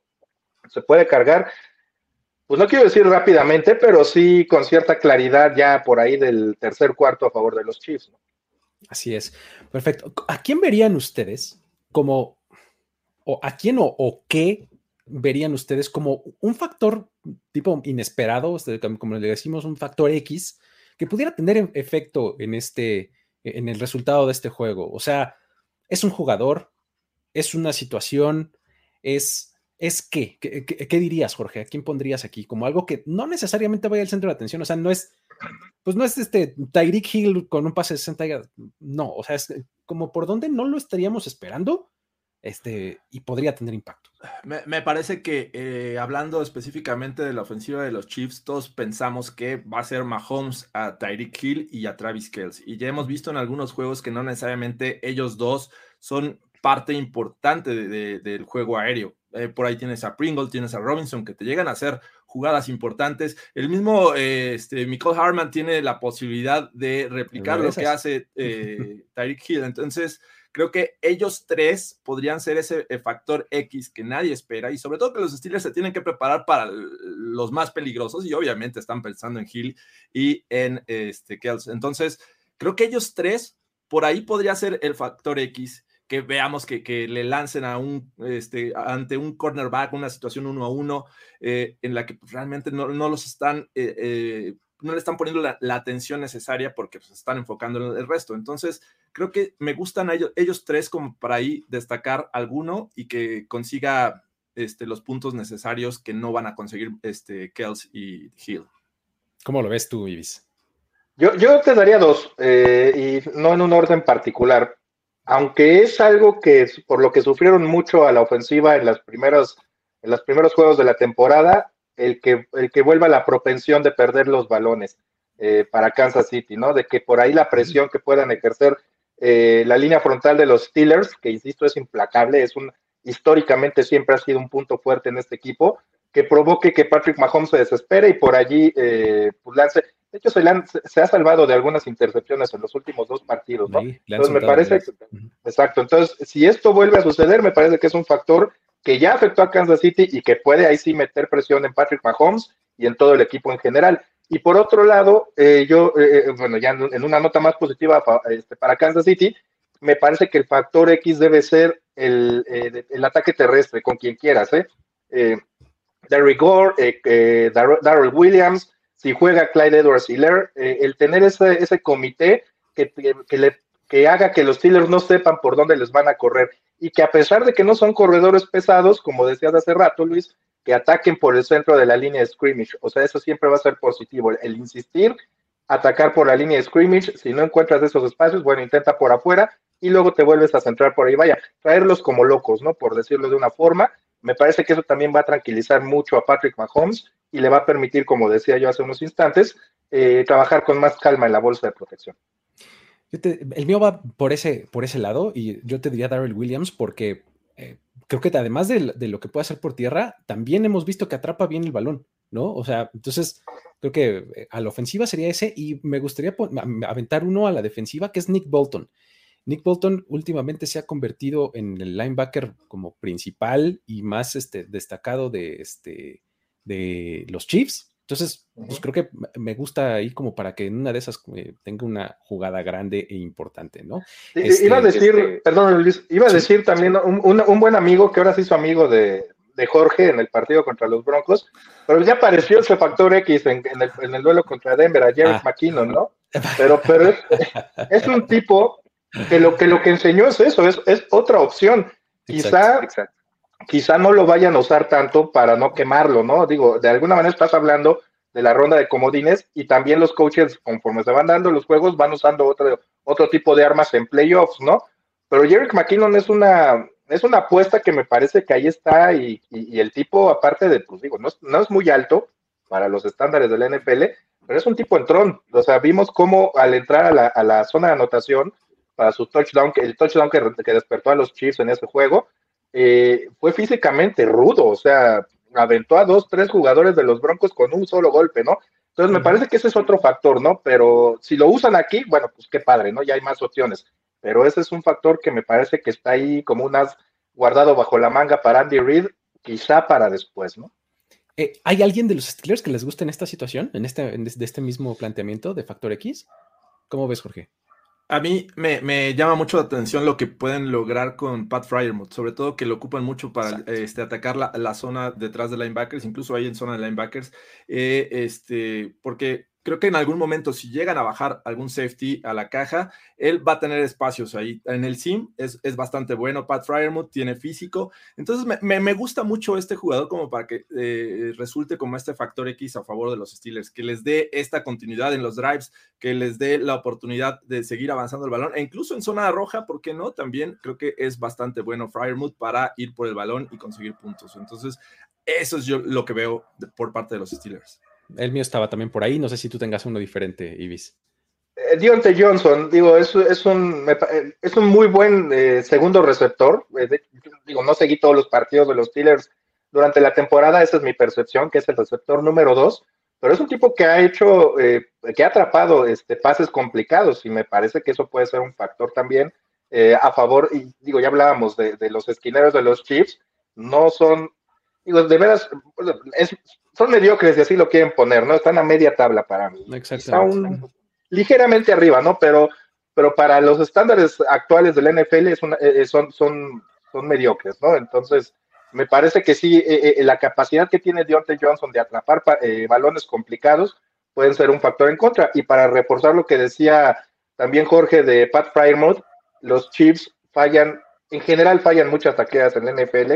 se puede cargar pues no quiero decir rápidamente, pero sí con cierta claridad ya por ahí del tercer cuarto a favor de los Chiefs. Así es. Perfecto. ¿A quién verían ustedes como, o a quién o, qué verían ustedes como un factor tipo inesperado, como le decimos, un factor X, que pudiera tener efecto en este, en el resultado de este juego? O sea, es un jugador, es una situación, es es qué? ¿Qué, dirías, Jorge? ¿A quién pondrías aquí? Como algo que no necesariamente vaya al centro de atención, o sea, no es, pues no es este Tyreek Hill con un pase de 60, no, o sea, es como por donde no lo estaríamos esperando, este, y podría tener impacto. Me, parece que eh, hablando específicamente de la ofensiva de los Chiefs, todos pensamos que va a ser Mahomes a Tyreek Hill y a Travis Kelce. Y ya hemos visto en algunos juegos que no necesariamente ellos dos son parte importante del juego aéreo. Eh, por ahí tienes a Pringle, tienes a Robinson, que te llegan a hacer jugadas importantes. El mismo eh, este, Michael Harman tiene la posibilidad de replicar lo que hace eh, Tyreek Hill. Entonces, creo que ellos tres podrían ser ese factor X que nadie espera y sobre todo que los Steelers se tienen que preparar para los más peligrosos y obviamente están pensando en Hill y en este, Kels. Entonces, creo que ellos tres, por ahí podría ser el factor X que veamos que, le lancen a un, este, ante un cornerback, una situación uno a uno, eh, en la que pues, realmente no, los están, eh, eh, no le están poniendo la, atención necesaria porque se pues, están enfocando en el resto. Entonces, creo que me gustan ellos, ellos tres como para ahí destacar alguno y que consiga este, los puntos necesarios que no van a conseguir este, Kels y Hill. ¿Cómo lo ves tú, Ibis? Yo, yo te daría dos, y no en un orden particular aunque es algo que por lo que sufrieron mucho a la ofensiva en las primeras en los primeros juegos de la temporada, el que el que vuelva la propensión de perder los balones eh, para Kansas City, ¿no? De que por ahí la presión que puedan ejercer eh, la línea frontal de los Steelers, que insisto es implacable, es un históricamente siempre ha sido un punto fuerte en este equipo, que provoque que Patrick Mahomes se desespere y por allí eh, pues lance de hecho, se, ha salvado de algunas intercepciones en los últimos dos partidos, ¿no? entonces, me parece, exacto. Entonces, si esto vuelve a suceder, me parece que es un factor que ya afectó a Kansas City y que puede ahí sí meter presión en Patrick Mahomes y en todo el equipo en general. Y por otro lado, eh, yo, eh, eh, bueno, ya en una nota más positiva este, para Kansas City, me parece que el factor X debe ser el, el ataque terrestre, con quien quieras, ¿eh? eh Derrick Gore, Darrell Williams, si juega Clyde Edwards Hiller, eh, el tener ese, ese comité que, que, le, que haga que los Steelers no sepan por dónde les van a correr y que a pesar de que no son corredores pesados, como decías hace rato, Luis, que ataquen por el centro de la línea de scrimmage. O sea, eso siempre va a ser positivo. El insistir, atacar por la línea de scrimmage, si no encuentras esos espacios, bueno, intenta por afuera y luego te vuelves a centrar por ahí. Vaya, traerlos como locos, ¿no? Por decirlo de una forma. Me parece que eso también va a tranquilizar mucho a Patrick Mahomes y le va a permitir, como decía yo hace unos instantes, eh, trabajar con más calma en la bolsa de protección. el mío va por ese, por ese lado y yo te diría Darrell Williams porque eh, creo que además de, lo que puede hacer por tierra, también hemos visto que atrapa bien el balón, ¿no? O sea, entonces creo que eh, a la ofensiva sería ese y me gustaría aventar uno a la defensiva que es Nick Bolton. Nick Bolton últimamente se ha convertido en el linebacker como principal y más este, destacado de, este, de los Chiefs. Entonces, pues creo que me gusta ahí como para que en una de esas eh, tenga una jugada grande e importante, ¿no? Este, iba a decir, este, perdón Luis, iba a decir también un, buen amigo que ahora se hizo amigo de, Jorge en el partido contra los Broncos, pero ya apareció ese factor X en, el, duelo contra Denver, a Jerry ah. McKinnon, ¿no? Pero, pero es, un tipo que lo que, lo que enseñó es eso, es, es otra opción. Quizá quizá no lo vayan a usar tanto para no quemarlo, ¿no? Digo, de alguna manera estás hablando de la ronda de comodines y también los coaches, conforme se van dando los juegos, van usando otro, otro tipo de armas en playoffs, ¿no? Pero Jerick McKinnon es una, es una apuesta que me parece que ahí está y, el tipo, aparte de, pues digo, no, no es muy alto para los estándares del NFL, pero es un tipo entrón. O sea, vimos cómo al entrar a la, a la zona de anotación para su touchdown, el touchdown que, que despertó a los Chiefs en ese juego, eh, fue físicamente rudo, o sea, aventó a dos, tres jugadores de los Broncos con un solo golpe, ¿no? Entonces me parece que ese es otro factor, ¿no? Pero si lo usan aquí, bueno, pues qué padre, ¿no? Ya hay más opciones. Pero ese es un factor que me parece que está ahí como un as guardado bajo la manga para Andy Reid, quizá para después, ¿no? Eh, ¿Hay alguien de los Steelers que les guste en esta situación, en este, en de este mismo planteamiento de factor X? ¿Cómo ves, Jorge? A mí me, llama mucho la atención lo que pueden lograr con Pat Fryermuth, sobre todo que lo ocupan mucho para este, atacar la, zona detrás de linebackers, incluso ahí en zona de linebackers, eh, este, porque creo que en algún momento, si llegan a bajar algún safety a la caja, él va a tener espacios ahí. En el sim es, bastante bueno. Pat Fryermuth tiene físico. Entonces, me, gusta mucho este jugador como para que eh, resulte como este factor X a favor de los Steelers, que les dé esta continuidad en los drives, que les dé la oportunidad de seguir avanzando el balón, e incluso en zona roja, ¿por qué no? También creo que es bastante bueno Fryermuth para ir por el balón y conseguir puntos. Entonces, eso es yo lo que veo por parte de los Steelers. El mío estaba también por ahí. No sé si tú tengas uno diferente, Ibis. Eh, Dionte Johnson, digo, es, un, es un muy buen eh, segundo receptor. Eh, digo, no seguí todos los partidos de los Steelers durante la temporada, esa es mi percepción, que es el receptor número dos, pero es un tipo que ha hecho, que ha atrapado este, pases complicados y me parece que eso puede ser un factor también a favor, y digo, ya hablábamos de, de, los esquineros de los Chiefs, no son, digo, de veras, es, son mediocres y así lo quieren poner, ¿no? Están a media tabla para mí. Exactamente. ligeramente arriba, ¿no? Pero, pero para los estándares actuales del NFL es eh, son, son, son mediocres, ¿no? Entonces, me parece que sí, eh, eh, la capacidad que tiene Deontay Johnson de atrapar balones complicados pueden ser un factor en contra. Y para reforzar lo que decía también Jorge de Pat Frymouth, los Chiefs fallan, en general fallan muchas taqueas en la NFL,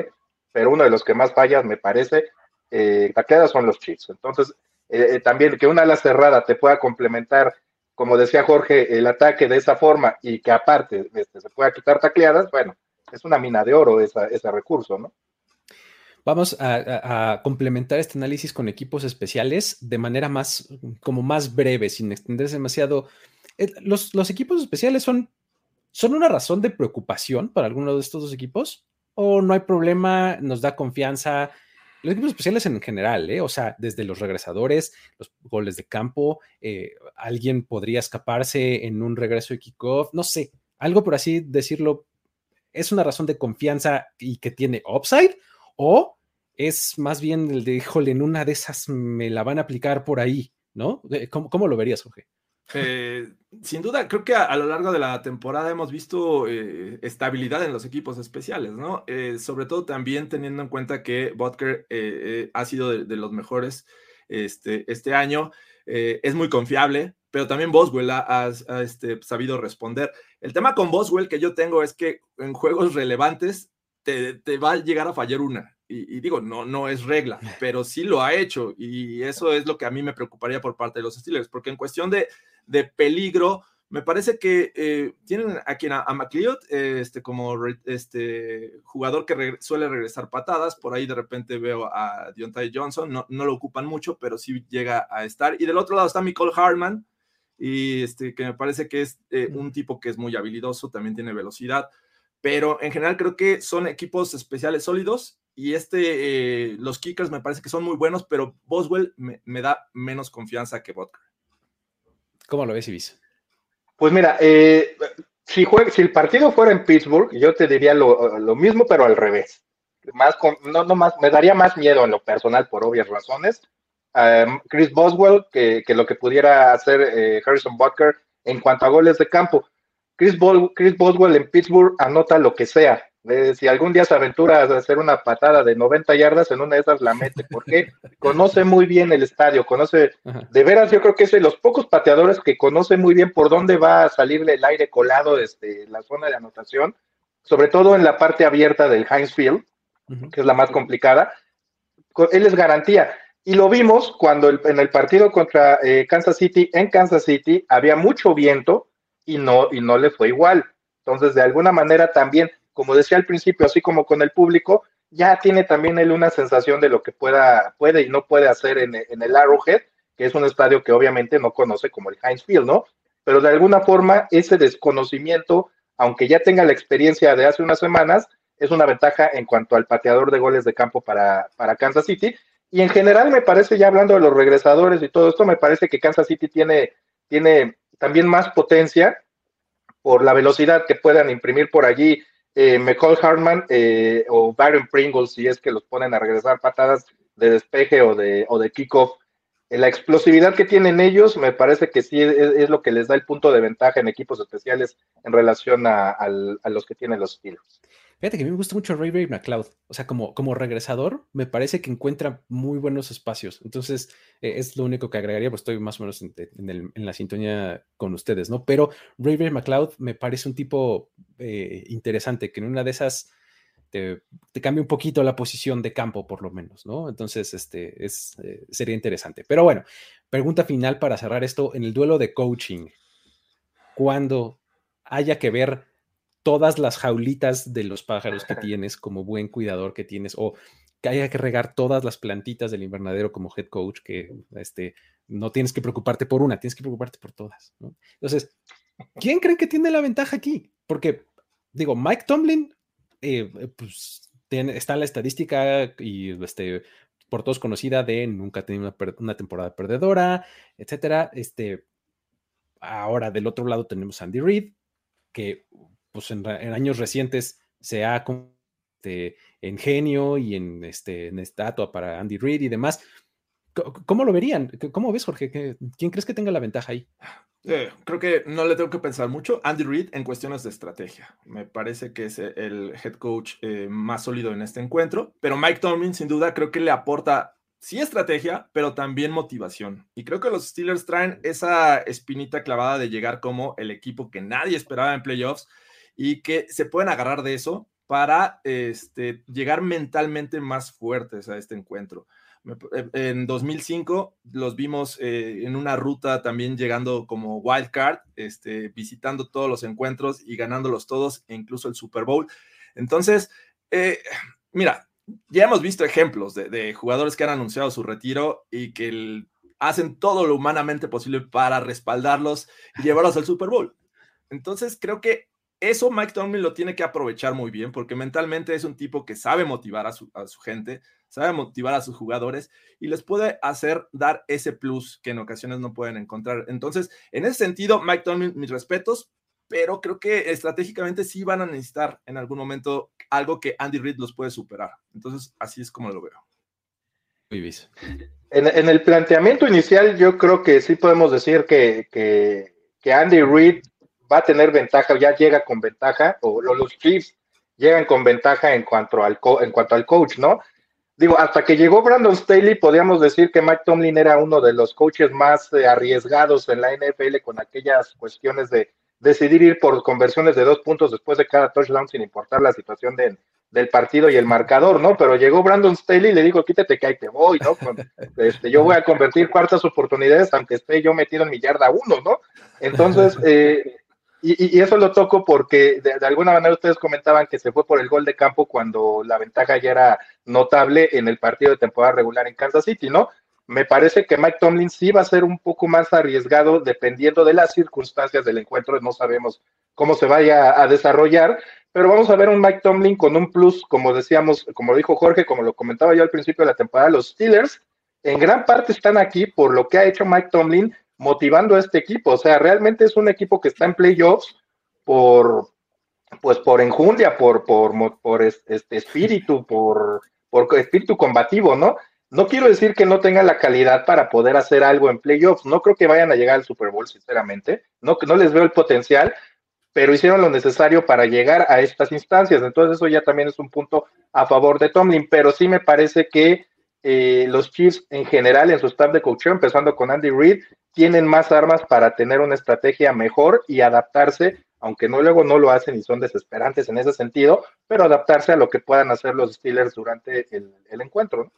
pero uno de los que más fallan, me parece, eh, son los Chiefs. Entonces, eh, eh, también que una ala cerrada te pueda complementar, como decía Jorge, el ataque de esa forma y que aparte este, se pueda quitar tacleadas, bueno, es una mina de oro ese recurso, ¿no? Vamos a, complementar este análisis con equipos especiales de manera más, como más breve, sin extenderse demasiado. Eh, los, los equipos especiales son, son una razón de preocupación para alguno de estos dos equipos, o no hay problema, nos da confianza, los equipos especiales en general, ¿eh? o sea, desde los regresadores, los goles de campo, eh, alguien podría escaparse en un regreso de kickoff, no sé, algo por así decirlo, es una razón de confianza y que tiene upside, o es más bien el de, híjole, en una de esas me la van a aplicar por ahí, ¿no? ¿Cómo, cómo lo verías, Jorge? Eh, sin duda, creo que a, lo largo de la temporada hemos visto eh, estabilidad en los equipos especiales, ¿no? Eh, sobre todo también teniendo en cuenta que Butker ha sido de, los mejores este, este año, es muy confiable, pero también Boswell ha, este, sabido responder. El tema con Boswell que yo tengo es que en juegos relevantes te, te va a llegar a fallar una y, digo, no, no es regla, pero sí lo ha hecho y eso es lo que a mí me preocuparía por parte de los Steelers, porque en cuestión de, de peligro, me parece que eh, tienen aquí a, a McLeod este, como este, jugador que suele regresar patadas. Por ahí de repente veo a Deontay Johnson. No, no, lo ocupan mucho, pero sí llega a estar. Y del otro lado está Nicole Hartman, y este, que me parece que es eh, un tipo que es muy habilidoso, también tiene velocidad. Pero en general creo que son equipos especiales sólidos y este, eh, los kickers me parece que son muy buenos, pero Boswell me, da menos confianza que Vodka. ¿Cómo lo ves, Ibis? Pues mira, eh, si, si el partido fuera en Pittsburgh, yo te diría lo, mismo, pero al revés. Más no, no más, me daría más miedo en lo personal por obvias razones. Chris Boswell que, lo que pudiera hacer eh, Harrison Butker en cuanto a goles de campo. Chris Boswell en Pittsburgh anota lo que sea, si algún día se aventura a hacer una patada de 90 yardas, en una de esas la mete, porque conoce muy bien el estadio, conoce, de veras yo creo que es de los pocos pateadores que conoce muy bien por dónde va a salir el aire colado desde la zona de anotación, sobre todo en la parte abierta del Heinz Field, que es la más complicada. Él es garantía. Y lo vimos cuando en el partido contra eh, Kansas City, en Kansas City, había mucho viento y no, y no le fue igual. Entonces, de alguna manera también como decía al principio, así como con el público, ya tiene también él una sensación de lo que pueda, puede y no puede hacer en, el Arrowhead, que es un estadio que obviamente no conoce como el Heinz Field, ¿no? Pero de alguna forma ese desconocimiento, aunque ya tenga la experiencia de hace unas semanas, es una ventaja en cuanto al pateador de goles de campo para, para Kansas City. Y en general me parece, ya hablando de los regresadores y todo esto, me parece que Kansas City tiene, tiene también más potencia por la velocidad que puedan imprimir por allí eh, McCall Hartman eh, o Byron Pringles, si es que los ponen a regresar patadas despeje o de, o de kickoff. La explosividad que tienen ellos me parece que sí es, lo que les da el punto de ventaja en equipos especiales en relación a, los que tienen los Steelers. Fíjate que me gusta mucho Ray Ray McLeod. O sea, como, como regresador, me parece que encuentra muy buenos espacios. Entonces, eh, es lo único que agregaría, pues estoy más o menos en, la sintonía con ustedes, ¿no? Pero Ray Ray McLeod me parece un tipo eh, interesante, que en una de esas te, cambia un poquito la posición de campo, por lo menos, ¿no? Entonces, este es, eh, sería interesante. Pero bueno, pregunta final para cerrar esto. En el duelo de coaching, cuando haya que ver todas las jaulitas de los pájaros que tienes como buen cuidador que tienes o que haya que regar todas las plantitas del invernadero como head coach, que este, no tienes que preocuparte por una, tienes que preocuparte por todas. Entonces, ¿quién creen que tiene la ventaja aquí? Porque, digo, Mike Tomlin, eh, pues está la estadística y este, por todos conocida de nunca tenido una, una, temporada perdedora, etcétera. Este, ahora del otro lado tenemos Andy Reid, que pues en, años recientes se ha este, en genio y en, este, en estatua para Andy Reid y demás. ¿Cómo lo verían? ¿Cómo ves, Jorge? ¿Quién crees que tenga la ventaja ahí? Eh, creo que no le tengo que pensar mucho. Andy Reid en cuestiones de estrategia. Me parece que es el head coach eh, más sólido en este encuentro. Pero Mike Tomlin, sin duda, creo que le aporta sí estrategia, pero también motivación. Y creo que los Steelers traen esa espinita clavada de llegar como el equipo que nadie esperaba en playoffs y que se pueden agarrar de eso para este, llegar mentalmente más fuertes a este encuentro. Eh, en 2005 los vimos eh, en una ruta también llegando como wild card, este, visitando todos los encuentros y ganándolos todos, e incluso el Super Bowl. Entonces, eh, mira, ya hemos visto ejemplos de, jugadores que han anunciado su retiro y que hacen todo lo humanamente posible para respaldarlos y llevarlos al Super Bowl. Entonces, creo que eso Mike Tomlin lo tiene que aprovechar muy bien porque mentalmente es un tipo que sabe motivar a su, gente, sabe motivar a sus jugadores y les puede hacer dar ese plus que en ocasiones no pueden encontrar. Entonces, en ese sentido, Mike Tomlin, mis respetos, pero creo que estratégicamente sí van a necesitar en algún momento algo que Andy Reid los puede superar. Entonces, así es como lo veo. Muy En, en, el planteamiento inicial, yo creo que sí podemos decir que, que, que Andy Reid va a tener ventaja, ya llega con ventaja, o, los Chiefs llegan con ventaja en cuanto al, en cuanto al coach, ¿no? Digo, hasta que llegó Brandon Staley, podíamos decir que Mike Tomlin era uno de los coaches más eh, arriesgados en la NFL con aquellas cuestiones de decidir ir por conversiones de dos puntos después de cada touchdown sin importar la situación del partido y el marcador, ¿no? Pero llegó Brandon Staley y le dijo, quítate que ahí te voy, ¿no? este, yo voy a convertir cuartas oportunidades aunque esté yo metido en mi yarda uno, ¿no? Entonces, eh, y, eso lo toco porque de, alguna manera ustedes comentaban que se fue por el gol de campo cuando la ventaja ya era notable en el partido de temporada regular en Kansas City, ¿no? Me parece que Mike Tomlin sí va a ser un poco más arriesgado dependiendo de las circunstancias del encuentro. No sabemos cómo se vaya a desarrollar, pero vamos a ver un Mike Tomlin con un plus, como decíamos, como dijo Jorge, como lo comentaba yo al principio de la temporada, los Steelers en gran parte están aquí por lo que ha hecho Mike Tomlin motivando a este equipo. O sea, realmente es un equipo que está en playoffs por, pues por enjundia, por, por, por este espíritu, por, por espíritu combativo, ¿no? No quiero decir que no tenga la calidad para poder hacer algo en playoffs. No creo que vayan a llegar al Super Bowl, sinceramente. No, no les veo el potencial, pero hicieron lo necesario para llegar a estas instancias. Entonces, eso ya también es un punto a favor de Tomlin. Pero sí me parece que eh, los Chiefs en general, en su staff de coaching, empezando con Andy Reid, tienen más armas para tener una estrategia mejor y adaptarse, aunque no luego no lo hacen y son desesperantes en ese sentido, pero adaptarse a lo que puedan hacer los Steelers durante el, encuentro.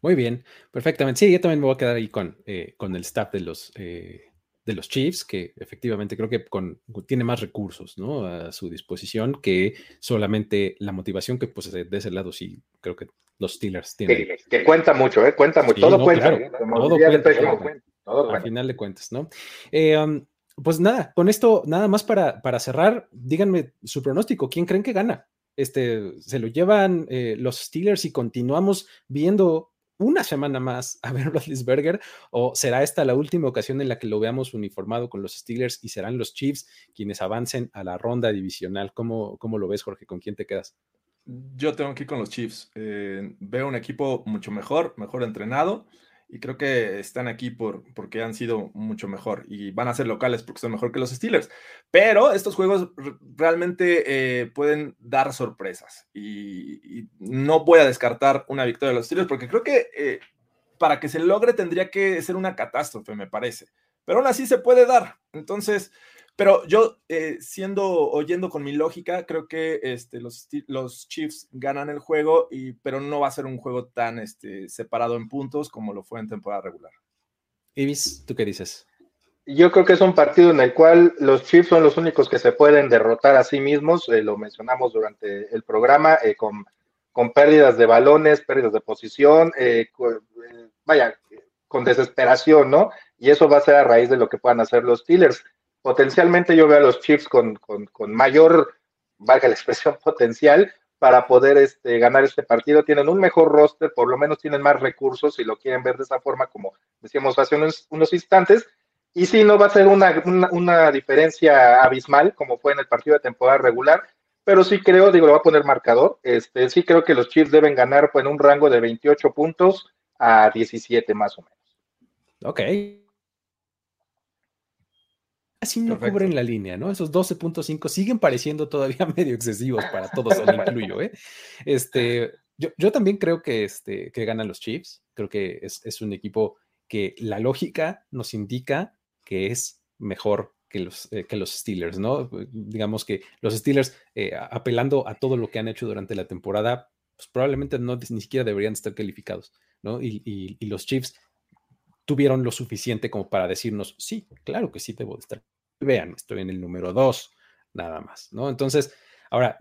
Muy bien, perfectamente. Sí, yo también me voy a quedar ahí con, eh, con el staff de los, eh, de los Chiefs, que efectivamente creo que con, tiene más recursos ¿no? a su disposición que solamente la motivación que pues de ese lado sí creo que los Steelers tienen. Que, cuenta mucho, ¿eh? cuenta mucho. todo, cuenta, todo cuenta. Al final de cuentas, ¿no? Eh, um, pues nada, con esto, nada más para, para cerrar, díganme su pronóstico. ¿Quién creen que gana? Este, ¿Se lo llevan eh, los Steelers y continuamos viendo una semana más a ver Roethlisberger o será esta la última ocasión en la que lo veamos uniformado con los Steelers y serán los Chiefs quienes avancen a la ronda divisional? ¿Cómo, cómo lo ves, Jorge? ¿Con quién te quedas? Yo tengo que ir con los Chiefs. Eh, veo un equipo mucho mejor, mejor entrenado y creo que están aquí por, porque han sido mucho mejor y van a ser locales porque son mejor que los Steelers. Pero estos juegos realmente eh, pueden dar sorpresas y, no voy a descartar una victoria de los Steelers porque creo que eh, para que se logre tendría que ser una catástrofe, me parece. Pero aún así se puede dar. Entonces, pero yo, eh, siendo, oyendo con mi lógica, creo que este, los, los Chiefs ganan el juego, y, pero no va a ser un juego tan este, separado en puntos como lo fue en temporada regular. Ibis, ¿tú qué dices? Yo creo que es un partido en el cual los Chiefs son los únicos que se pueden derrotar a sí mismos, eh, lo mencionamos durante el programa, eh, con, con, pérdidas de balones, pérdidas de posición, vaya, con desesperación, ¿no? Y eso va a ser a raíz de lo que puedan hacer los Steelers potencialmente yo veo a los Chiefs con, mayor, valga la expresión, potencial para poder este, ganar este partido. Tienen un mejor roster, por lo menos tienen más recursos, si lo quieren ver de esa forma, como decíamos hace unos, instantes. Y sí, no va a ser una, diferencia abismal, como fue en el partido de temporada regular, pero sí creo, digo, lo voy a poner marcador, este, sí creo que los Chiefs deben ganar pues, en un rango de 28 puntos a 17 más o menos. Ok, Así no cubren la línea, ¿no? Esos 12.5 siguen pareciendo todavía medio excesivos para todos, lo incluyo, ¿eh? Este, yo, yo, también creo que, este, que ganan los Chiefs. Creo que es, es, un equipo que la lógica nos indica que es mejor que los, eh, que los Steelers, ¿no? Digamos que los Steelers, eh, apelando a todo lo que han hecho durante la temporada, pues probablemente no ni siquiera deberían estar calificados, ¿no? Y, y, y los Chiefs tuvieron lo suficiente como para decirnos, sí, claro que sí debo de estar. Vean, estoy en el número dos, nada más, ¿no? Entonces, ahora,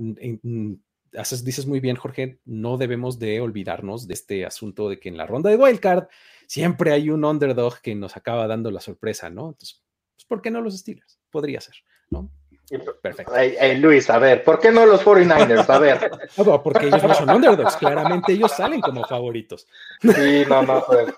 haces, dices muy bien, Jorge, no debemos de olvidarnos de este asunto de que en la ronda de Wildcard siempre hay un underdog que nos acaba dando la sorpresa, ¿no? Entonces, pues, ¿por qué no los Steelers? Podría ser, ¿no? Perfecto. Luis, a ver, ¿por qué no los 49ers? A ver. No, porque ellos no son underdogs, claramente ellos salen como favoritos. Sí, no, no, pues,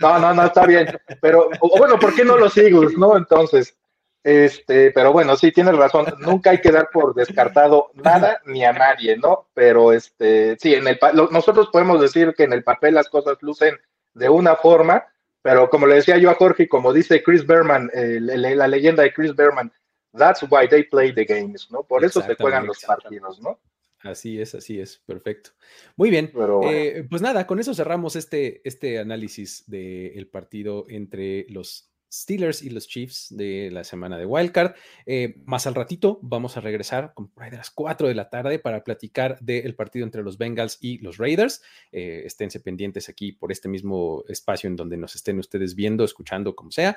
no, no, no, está bien. Pero, bueno, ¿por qué no los Eagles, no? Entonces, este, pero bueno, sí, tienes razón, nunca hay que dar por descartado nada ni a nadie, ¿no? Pero este, sí, en el nosotros podemos decir que en el papel las cosas lucen de una forma, pero como le decía yo a Jorge, como dice Chris Berman, la leyenda de Chris Berman, That's why they play the games, ¿no? Por eso se juegan los partidos, ¿no? Así es, así es, perfecto. Muy bien, eh, pues nada, con eso cerramos este, este análisis del partido entre los Steelers y los Chiefs de la semana de Wildcard. Eh, más al ratito vamos a regresar por ahí de las 4 de la tarde para platicar del partido entre los Bengals y los Raiders. Eh, esténse pendientes aquí por este mismo espacio en donde nos estén ustedes viendo, escuchando, como sea.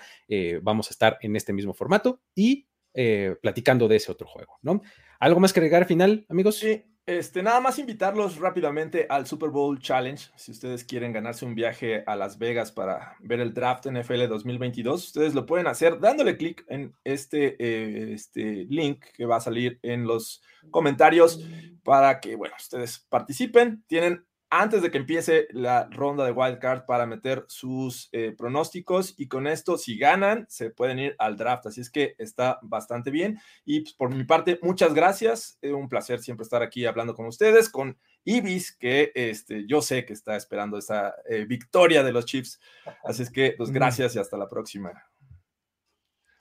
vamos a estar en este mismo formato y eh, platicando de ese otro juego, ¿no? ¿Algo más que agregar final, amigos? Sí, este, nada más invitarlos rápidamente al Super Bowl Challenge. Si ustedes quieren ganarse un viaje a Las Vegas para ver el draft NFL 2022, ustedes lo pueden hacer dándole clic en este, eh, este link que va a salir en los comentarios para que, bueno, ustedes participen. Tienen antes de que empiece la ronda de wildcard para meter sus eh, pronósticos y con esto si ganan se pueden ir al draft así es que está bastante bien. Y pues, por mi parte muchas gracias es un placer siempre estar aquí hablando con ustedes con Ibis que este yo sé que está esperando esa eh, victoria de los Chiefs así es que pues gracias y hasta la próxima.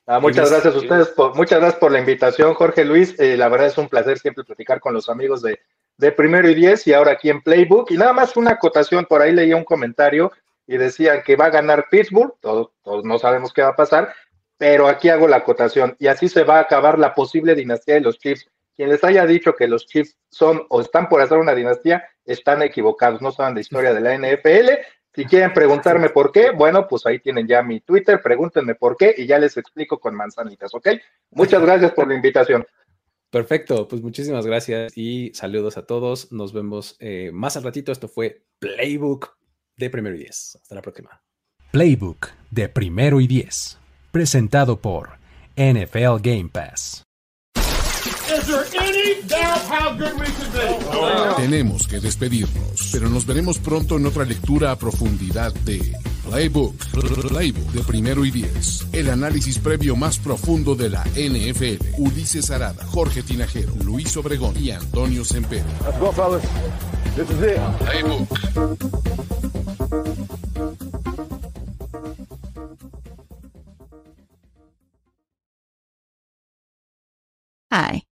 Ah, muchas gracias a ustedes, por, muchas gracias por la invitación, Jorge Luis. Eh, la verdad es un placer siempre platicar con los amigos de, de primero y diez y ahora aquí en Playbook. Y nada más una acotación, por ahí leía un comentario y decían que va a ganar Pittsburgh, todos, todos no sabemos qué va a pasar, pero aquí hago la acotación y así se va a acabar la posible dinastía de los Chiefs. Quien les haya dicho que los Chiefs son o están por hacer una dinastía, están equivocados, no saben de historia de la NFL. Si quieren preguntarme por qué, bueno, pues ahí tienen ya mi Twitter, pregúntenme por qué y ya les explico con manzanitas, ¿ok? Muchas gracias por la invitación. Perfecto, pues muchísimas gracias y saludos a todos. Nos vemos eh, más al ratito. Esto fue Playbook de Primero y Diez. Hasta la próxima. Playbook de Primero y Diez, presentado por NFL Game Pass. Tenemos que despedirnos, pero nos veremos pronto en otra lectura a profundidad de Playbook, Playbook de primero y diez. El análisis previo más profundo de la NFL. Ulises Arada, Jorge Tinajero, Luis Obregón y Antonio Sempere. Let's go, fellas. This is it. Playbook. Hi,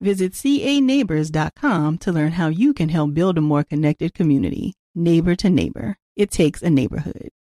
Visit caneighbors.com to learn how you can help build a more connected community. Neighbor to neighbor. It takes a neighborhood.